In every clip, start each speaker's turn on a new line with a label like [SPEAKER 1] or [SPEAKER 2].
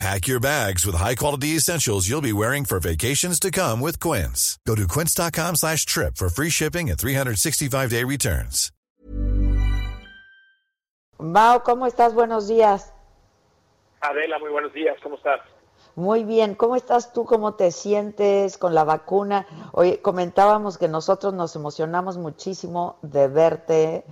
[SPEAKER 1] Pack your bags with high-quality essentials you'll be wearing for vacations to come with Quince. Go to quince.com slash trip for free shipping and 365-day returns.
[SPEAKER 2] Mao, ¿cómo estás? Buenos días.
[SPEAKER 3] Adela, muy buenos días. ¿Cómo estás?
[SPEAKER 2] Muy bien. ¿Cómo estás tú? ¿Cómo te sientes con la vacuna? Hoy comentábamos que nosotros nos emocionamos muchísimo de verte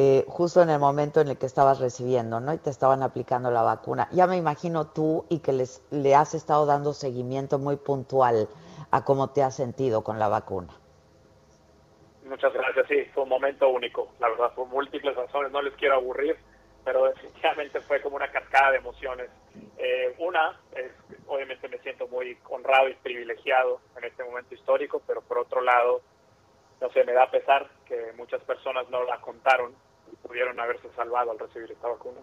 [SPEAKER 2] eh, justo en el momento en el que estabas recibiendo, ¿no? Y te estaban aplicando la vacuna. Ya me imagino tú y que les, le has estado dando seguimiento muy puntual a cómo te has sentido con la vacuna.
[SPEAKER 3] Muchas gracias, sí, fue un momento único, la verdad, por múltiples razones, no les quiero aburrir, pero definitivamente fue como una cascada de emociones. Eh, una, es, obviamente me siento muy honrado y privilegiado en este momento histórico, pero por otro lado, no sé, me da pesar que muchas personas no la contaron pudieron haberse salvado al recibir esta vacuna.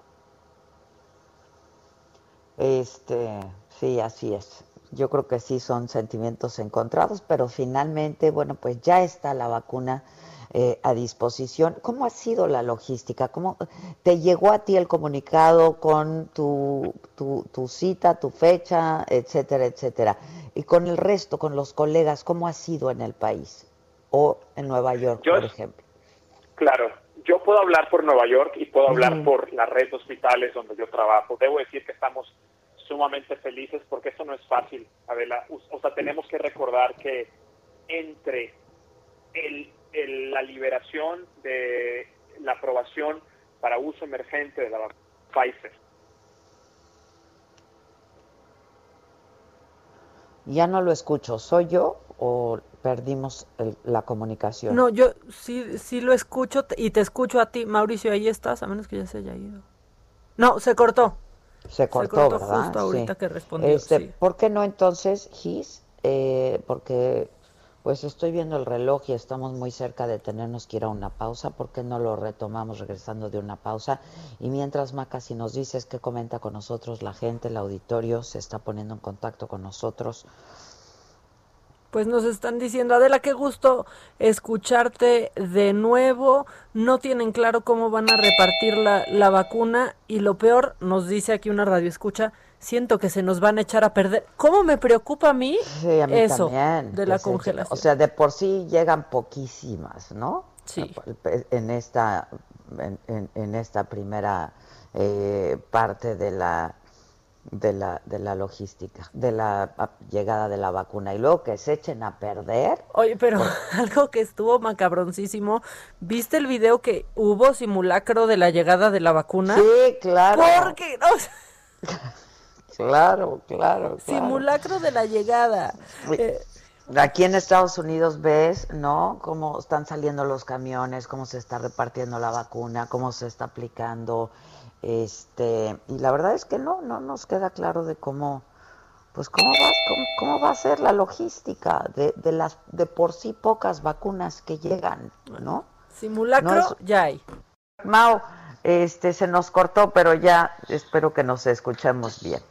[SPEAKER 2] Este, sí, así es. Yo creo que sí son sentimientos encontrados, pero finalmente, bueno, pues ya está la vacuna eh, a disposición. ¿Cómo ha sido la logística? ¿Cómo te llegó a ti el comunicado con tu, tu, tu cita, tu fecha, etcétera, etcétera? Y con el resto, con los colegas, ¿cómo ha sido en el país? o en Nueva York, por ejemplo?
[SPEAKER 3] Claro, yo puedo hablar por Nueva York y puedo hablar por la red de hospitales donde yo trabajo. Debo decir que estamos sumamente felices porque eso no es fácil, Adela. O sea, tenemos que recordar que entre el, la liberación de la aprobación para uso emergente de la Pfizer.
[SPEAKER 2] Ya no lo escucho. ¿Soy yo o perdimos la comunicación.
[SPEAKER 4] No, yo sí, sí lo escucho y te escucho a ti, Mauricio, ahí estás, a menos que ya se haya ido. No, se cortó.
[SPEAKER 2] Se cortó, ¿verdad?
[SPEAKER 4] justo ahorita que respondió.
[SPEAKER 2] Este, ¿Por qué no entonces, Gis? Eh, porque pues estoy viendo el reloj y estamos muy cerca de tenernos que ir a una pausa. ¿Por qué no lo retomamos regresando de una pausa? Y mientras, Maca, si nos dices qué comenta con nosotros la gente, el auditorio se está poniendo en contacto con nosotros
[SPEAKER 4] pues nos están diciendo, Adela, qué gusto escucharte de nuevo. No tienen claro cómo van a repartir la, la vacuna y lo peor, nos dice aquí una radio escucha, siento que se nos van a echar a perder. ¿Cómo me preocupa a mí, eso de la congelación?
[SPEAKER 2] O sea, de por sí llegan poquísimas, ¿no?
[SPEAKER 4] Sí.
[SPEAKER 2] En esta, en, en, esta primera eh, parte de la de la, de la logística, de la llegada de la vacuna y luego que se echen a perder.
[SPEAKER 4] Oye, pero algo que estuvo macabroncísimo, ¿viste el video que hubo simulacro de la llegada de la vacuna?
[SPEAKER 2] Sí, claro.
[SPEAKER 4] Porque no?
[SPEAKER 2] claro, claro,
[SPEAKER 4] Simulacro de la llegada.
[SPEAKER 2] Eh, aquí en Estados Unidos ves, ¿no? Cómo están saliendo los camiones, cómo se está repartiendo la vacuna, cómo se está aplicando este, y la verdad es que no, no nos queda claro de cómo, pues cómo va, cómo, va a ser la logística de, de, las de por sí pocas vacunas que llegan, ¿no?
[SPEAKER 4] Simulacro ya hay.
[SPEAKER 2] Mao, este se nos cortó, pero ya espero que nos escuchemos bien.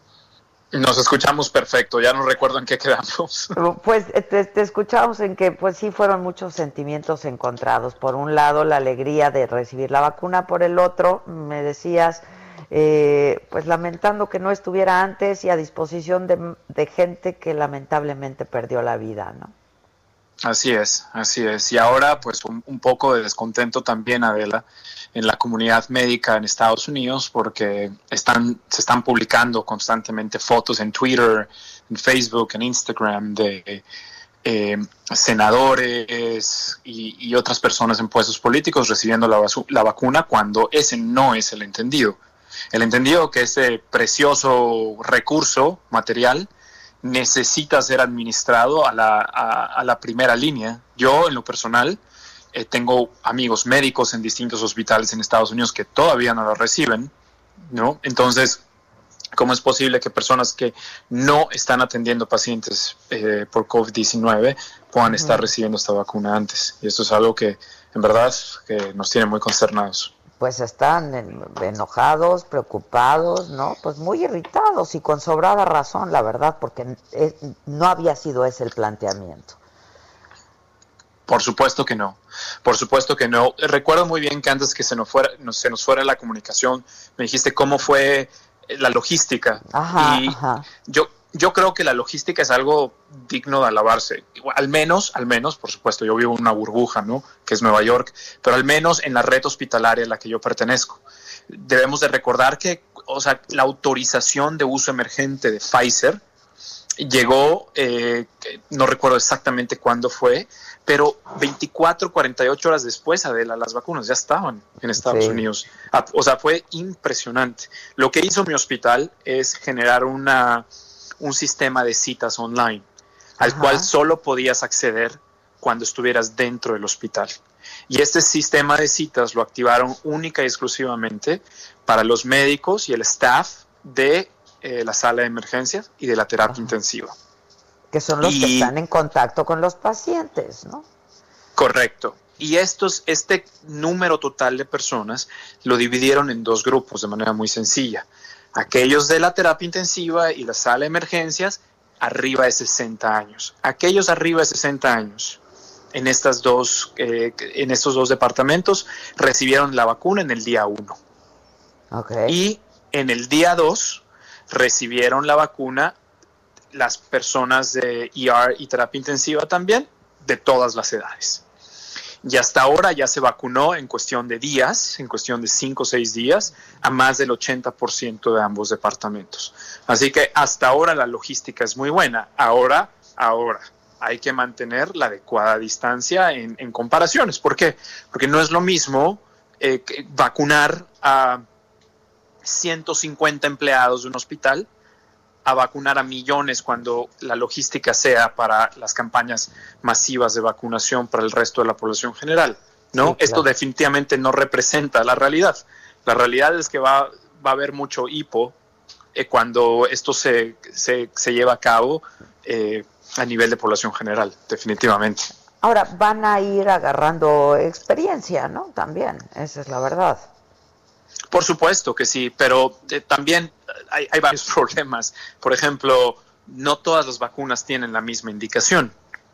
[SPEAKER 3] Nos escuchamos perfecto, ya no recuerdo en qué quedamos.
[SPEAKER 2] Pues eh, te, escuchamos en que pues sí fueron muchos sentimientos encontrados. Por un lado la alegría de recibir la vacuna, por el otro me decías eh, pues lamentando que no estuviera antes y a disposición de gente que lamentablemente perdió la vida, ¿no?
[SPEAKER 3] Así es, así es. Y ahora pues un, un poco de descontento también, Adela en la comunidad médica en Estados Unidos porque se están publicando constantemente fotos en Twitter, en Facebook, en Instagram de eh, senadores y, otras personas en puestos políticos recibiendo la, vacuna cuando ese no es el entendido. El entendido que ese precioso recurso material necesita ser administrado a la, a la primera línea. Yo, en lo personal, eh, tengo amigos médicos en distintos hospitales en Estados Unidos que todavía no lo reciben, ¿no? Entonces, ¿cómo es posible que personas que no están atendiendo pacientes eh, por COVID-19 puedan estar recibiendo esta vacuna antes? Y esto es algo que en verdad que nos tiene muy consternados.
[SPEAKER 2] Pues están enojados, preocupados, ¿no? Pues muy irritados y con sobrada razón, la verdad, porque no había sido ese el planteamiento.
[SPEAKER 3] Por supuesto que no, por supuesto que no. Recuerdo muy bien que antes que se nos fuera, se nos fuera la comunicación, me dijiste cómo fue la logística.
[SPEAKER 2] Ajá,
[SPEAKER 3] y yo yo creo que la logística es algo digno de alabarse. Al menos, al menos, por supuesto, yo vivo en una burbuja, ¿no? Que es Nueva York, pero al menos en la red hospitalaria a la que yo pertenezco. Debemos de recordar que, o sea, la autorización de uso emergente de Pfizer llegó, eh, no recuerdo exactamente cuándo fue, pero 24, 48 horas después, Adela, las vacunas ya estaban en Estados Unidos. O sea, fue impresionante. Lo que hizo mi hospital es generar una un sistema de citas online al cual solo podías acceder cuando estuvieras dentro del hospital. Y este sistema de citas lo activaron única y exclusivamente para los médicos y el staff de eh, la sala de emergencias y de la terapia intensiva.
[SPEAKER 2] Que son los que están en contacto con los pacientes, ¿no?
[SPEAKER 3] Correcto. Y estos, este número total de personas lo dividieron en dos grupos de manera muy sencilla aquellos de la terapia intensiva y la sala de emergencias arriba de 60 años. Aquellos arriba de 60 años en, estas dos, eh, en estos dos departamentos recibieron la vacuna en el día 1. Y en el día 2 recibieron la vacuna las personas de ER y terapia intensiva también, de todas las edades. Y hasta ahora ya se vacunó en cuestión de días, en cuestión de cinco o seis días, a más del 80% de ambos departamentos. Así que hasta ahora la logística es muy buena. Ahora, ahora, hay que mantener la adecuada distancia en, comparaciones. ¿Por qué? Porque no es lo mismo eh, vacunar a 150 empleados de un hospital a vacunar a millones cuando la logística sea para las campañas masivas de vacunación para el resto de la población general. ¿no? Esto definitivamente no representa la realidad. La realidad es que va, va a haber mucho hipo eh, cuando esto se, se, se, lleva a cabo eh, a nivel de población general, definitivamente.
[SPEAKER 2] Ahora, van a ir agarrando experiencia, ¿no? También, esa es la verdad.
[SPEAKER 3] Por supuesto que sí, pero eh, también hay, varios problemas. Por ejemplo, no todas las vacunas tienen la misma indicación.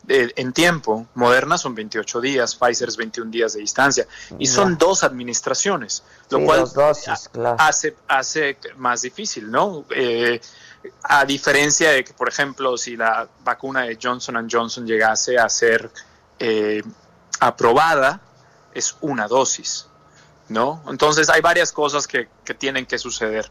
[SPEAKER 3] Eh, en tiempo, Moderna son 28 días, Pfizer es 21 días de distancia, y son dos administraciones, lo cual hace, hace más difícil, ¿no? Eh, a diferencia de que, por ejemplo, si la vacuna de Johnson Johnson llegase a ser aprobada, es una dosis. ¿No? Entonces hay varias cosas que, que, tienen que suceder,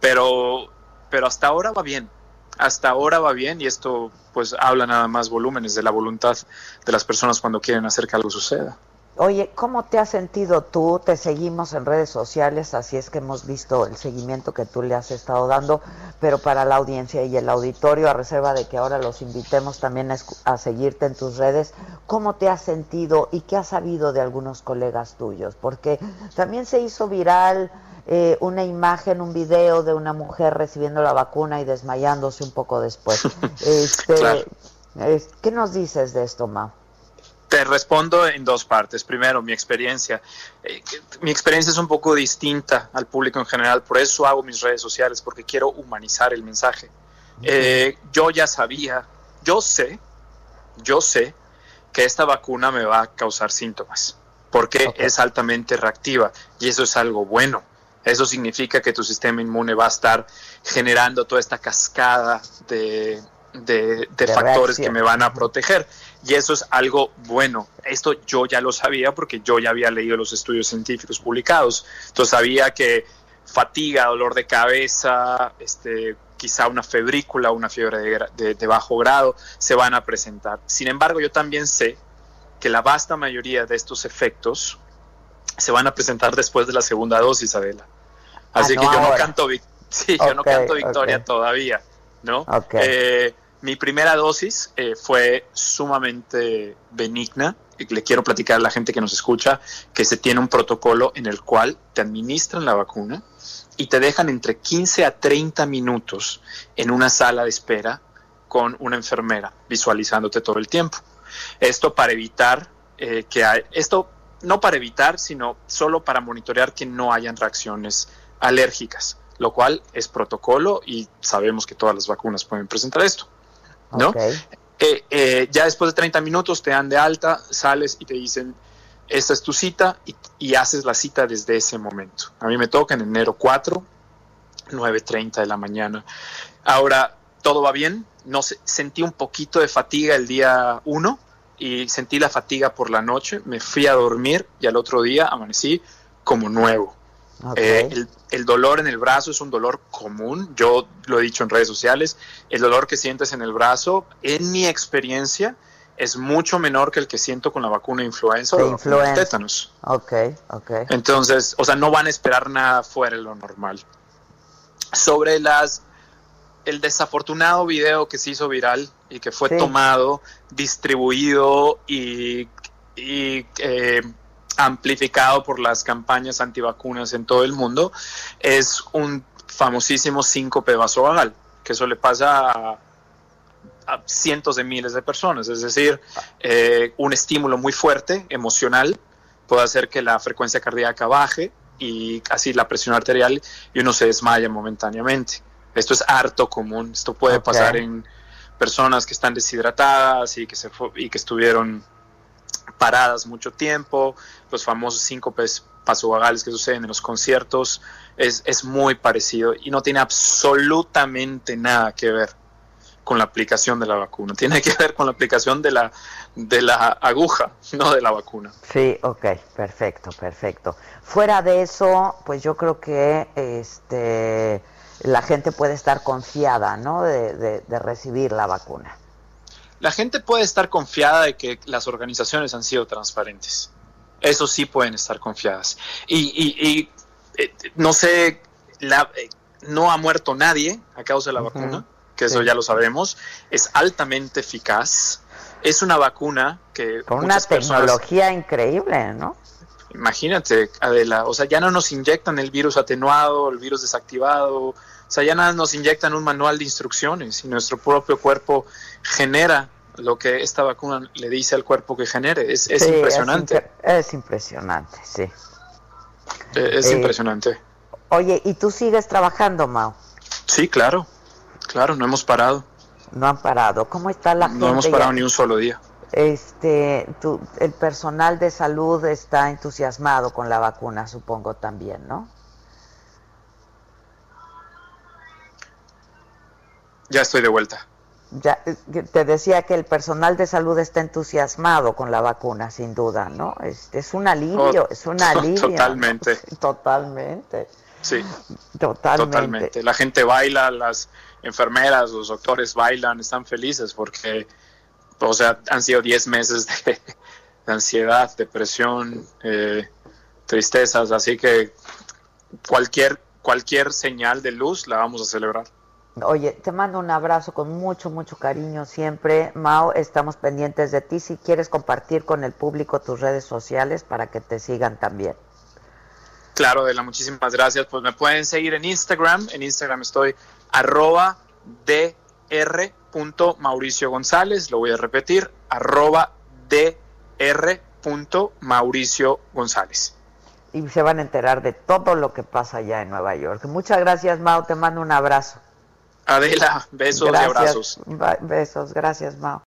[SPEAKER 3] pero, pero hasta ahora va bien, hasta ahora va bien y esto pues habla nada más volúmenes de la voluntad de las personas cuando quieren hacer que algo suceda.
[SPEAKER 2] Oye, ¿cómo te has sentido tú? Te seguimos en redes sociales, así es que hemos visto el seguimiento que tú le has estado dando, pero para la audiencia y el auditorio, a reserva de que ahora los invitemos también a, seguirte en tus redes, ¿cómo te has sentido y qué has sabido de algunos colegas tuyos? Porque también se hizo viral eh, una imagen, un video de una mujer recibiendo la vacuna y desmayándose un poco después. Este, ¿Qué nos dices de esto, Ma?
[SPEAKER 3] Te respondo en dos partes. Primero, mi experiencia. Eh, mi experiencia es un poco distinta al público en general, por eso hago mis redes sociales, porque quiero humanizar el mensaje. Eh, yo ya sabía, yo sé, yo sé que esta vacuna me va a causar síntomas, porque es altamente reactiva y eso es algo bueno. Eso significa que tu sistema inmune va a estar generando toda esta cascada de, de, factores que me van a proteger. Y eso es algo bueno. Esto yo ya lo sabía porque yo ya había leído los estudios científicos publicados. Entonces sabía que fatiga, dolor de cabeza, este, quizá una febrícula, una fiebre de, bajo grado, se van a presentar. Sin embargo, yo también sé que la vasta mayoría de estos efectos se van a presentar después de la segunda dosis, Adela. Así ah, que yo no canto, sí, yo no canto victoria todavía, ¿no? Eh, mi primera dosis eh, fue sumamente benigna. Le quiero platicar a la gente que nos escucha que se tiene un protocolo en el cual te administran la vacuna y te dejan entre 15 a 30 minutos en una sala de espera con una enfermera visualizándote todo el tiempo. Esto para evitar eh, que hay, esto no para evitar, sino solo para monitorear que no hayan reacciones alérgicas, lo cual es protocolo y sabemos que todas las vacunas pueden presentar esto. ¿no? Eh, eh, ya después de 30 minutos te dan de alta, sales y te dicen, esta es tu cita y, y haces la cita desde ese momento. A mí me toca en enero 4, 9.30 de la mañana. Ahora, todo va bien, no sé, sentí un poquito de fatiga el día 1 y sentí la fatiga por la noche, me fui a dormir y al otro día amanecí como nuevo. Eh, el, el, dolor en el brazo es un dolor común, yo lo he dicho en redes sociales, el dolor que sientes en el brazo, en mi experiencia, es mucho menor que el que siento con la vacuna influenza o
[SPEAKER 2] influenza.
[SPEAKER 3] tétanos.
[SPEAKER 2] Ok, ok.
[SPEAKER 3] Entonces, o sea, no van a esperar nada fuera de lo normal. Sobre las el desafortunado video que se hizo viral y que fue
[SPEAKER 2] Sí.
[SPEAKER 3] tomado, distribuido y, y, eh, amplificado por las campañas antivacunas en todo el mundo, es un famosísimo síncope vasovagal, que eso le pasa a, a cientos de miles de personas. Es decir, eh, un estímulo muy fuerte, emocional, puede hacer que la frecuencia cardíaca baje y así la presión arterial y uno se desmaya momentáneamente. Esto es harto común. Esto puede pasar en personas que están deshidratadas y que, se y que estuvieron paradas mucho tiempo, los famosos síncopes pasovagales que suceden en los conciertos, es, es muy parecido y no tiene absolutamente nada que ver con la aplicación de la vacuna. Tiene que ver con la aplicación de la, de la aguja, no de la vacuna.
[SPEAKER 2] Sí, ok, perfecto, perfecto. Fuera de eso, pues yo creo que este la gente puede estar confiada, ¿no? De, de- de recibir la vacuna.
[SPEAKER 3] La gente puede estar confiada de que las organizaciones han sido transparentes. Eso sí pueden estar confiadas. Y, y- y, eh, no sé, la- eh, no ha muerto nadie a causa de la vacuna, que eso
[SPEAKER 2] sí.
[SPEAKER 3] ya lo sabemos. Es altamente eficaz. Es una vacuna que
[SPEAKER 2] Con una
[SPEAKER 3] personas,
[SPEAKER 2] tecnología increíble, ¿no?
[SPEAKER 3] Imagínate, Adela, o sea, ya no nos inyectan el virus atenuado, el virus desactivado, o sea, ya nada nos inyectan un manual de instrucciones y nuestro propio cuerpo genera lo que esta vacuna le dice al cuerpo que genere. Es, es
[SPEAKER 2] Sí,
[SPEAKER 3] impresionante,
[SPEAKER 2] Es, impre- es impresionante, sí.
[SPEAKER 3] eh, es
[SPEAKER 2] Eh,
[SPEAKER 3] impresionante.
[SPEAKER 2] Oye, ¿y tú sigues trabajando, Mao?
[SPEAKER 3] Sí, claro, claro, no hemos parado,
[SPEAKER 2] No han parado. ¿Cómo está la gente?
[SPEAKER 3] no hemos parado
[SPEAKER 2] ya?
[SPEAKER 3] ni un solo día.
[SPEAKER 2] Este, tu- el personal de salud está entusiasmado con la vacuna, supongo también, ¿no?
[SPEAKER 3] Ya estoy de vuelta.
[SPEAKER 2] Ya, eh, te decía que el personal de salud está entusiasmado con la vacuna, sin duda, ¿no? Es, es un alivio,
[SPEAKER 3] Oh,
[SPEAKER 2] es un alivio. ¿no?
[SPEAKER 3] totalmente.
[SPEAKER 2] Totalmente,
[SPEAKER 3] Sí,
[SPEAKER 2] totalmente.
[SPEAKER 3] totalmente. La gente baila, las enfermeras, los doctores bailan, están felices porque, o sea, han sido 10 meses de, de ansiedad, depresión, eh, tristezas, así que cualquier, cualquier señal de luz la vamos a celebrar.
[SPEAKER 2] Oye, te mando un abrazo con mucho, mucho cariño siempre. Mao, estamos pendientes de ti. Si quieres compartir con el público tus redes sociales para que te sigan también.
[SPEAKER 3] Claro, Adela, muchísimas gracias. Pues me pueden seguir en Instagram. En Instagram estoy arroba dr. González. Lo voy a repetir, arroba dr. Mauricio González.
[SPEAKER 2] Y se van a enterar de todo lo que pasa allá en Nueva York. Muchas gracias, Mao. Te mando un abrazo.
[SPEAKER 3] Adela, besos y abrazos.
[SPEAKER 2] Besos. Gracias, Mao.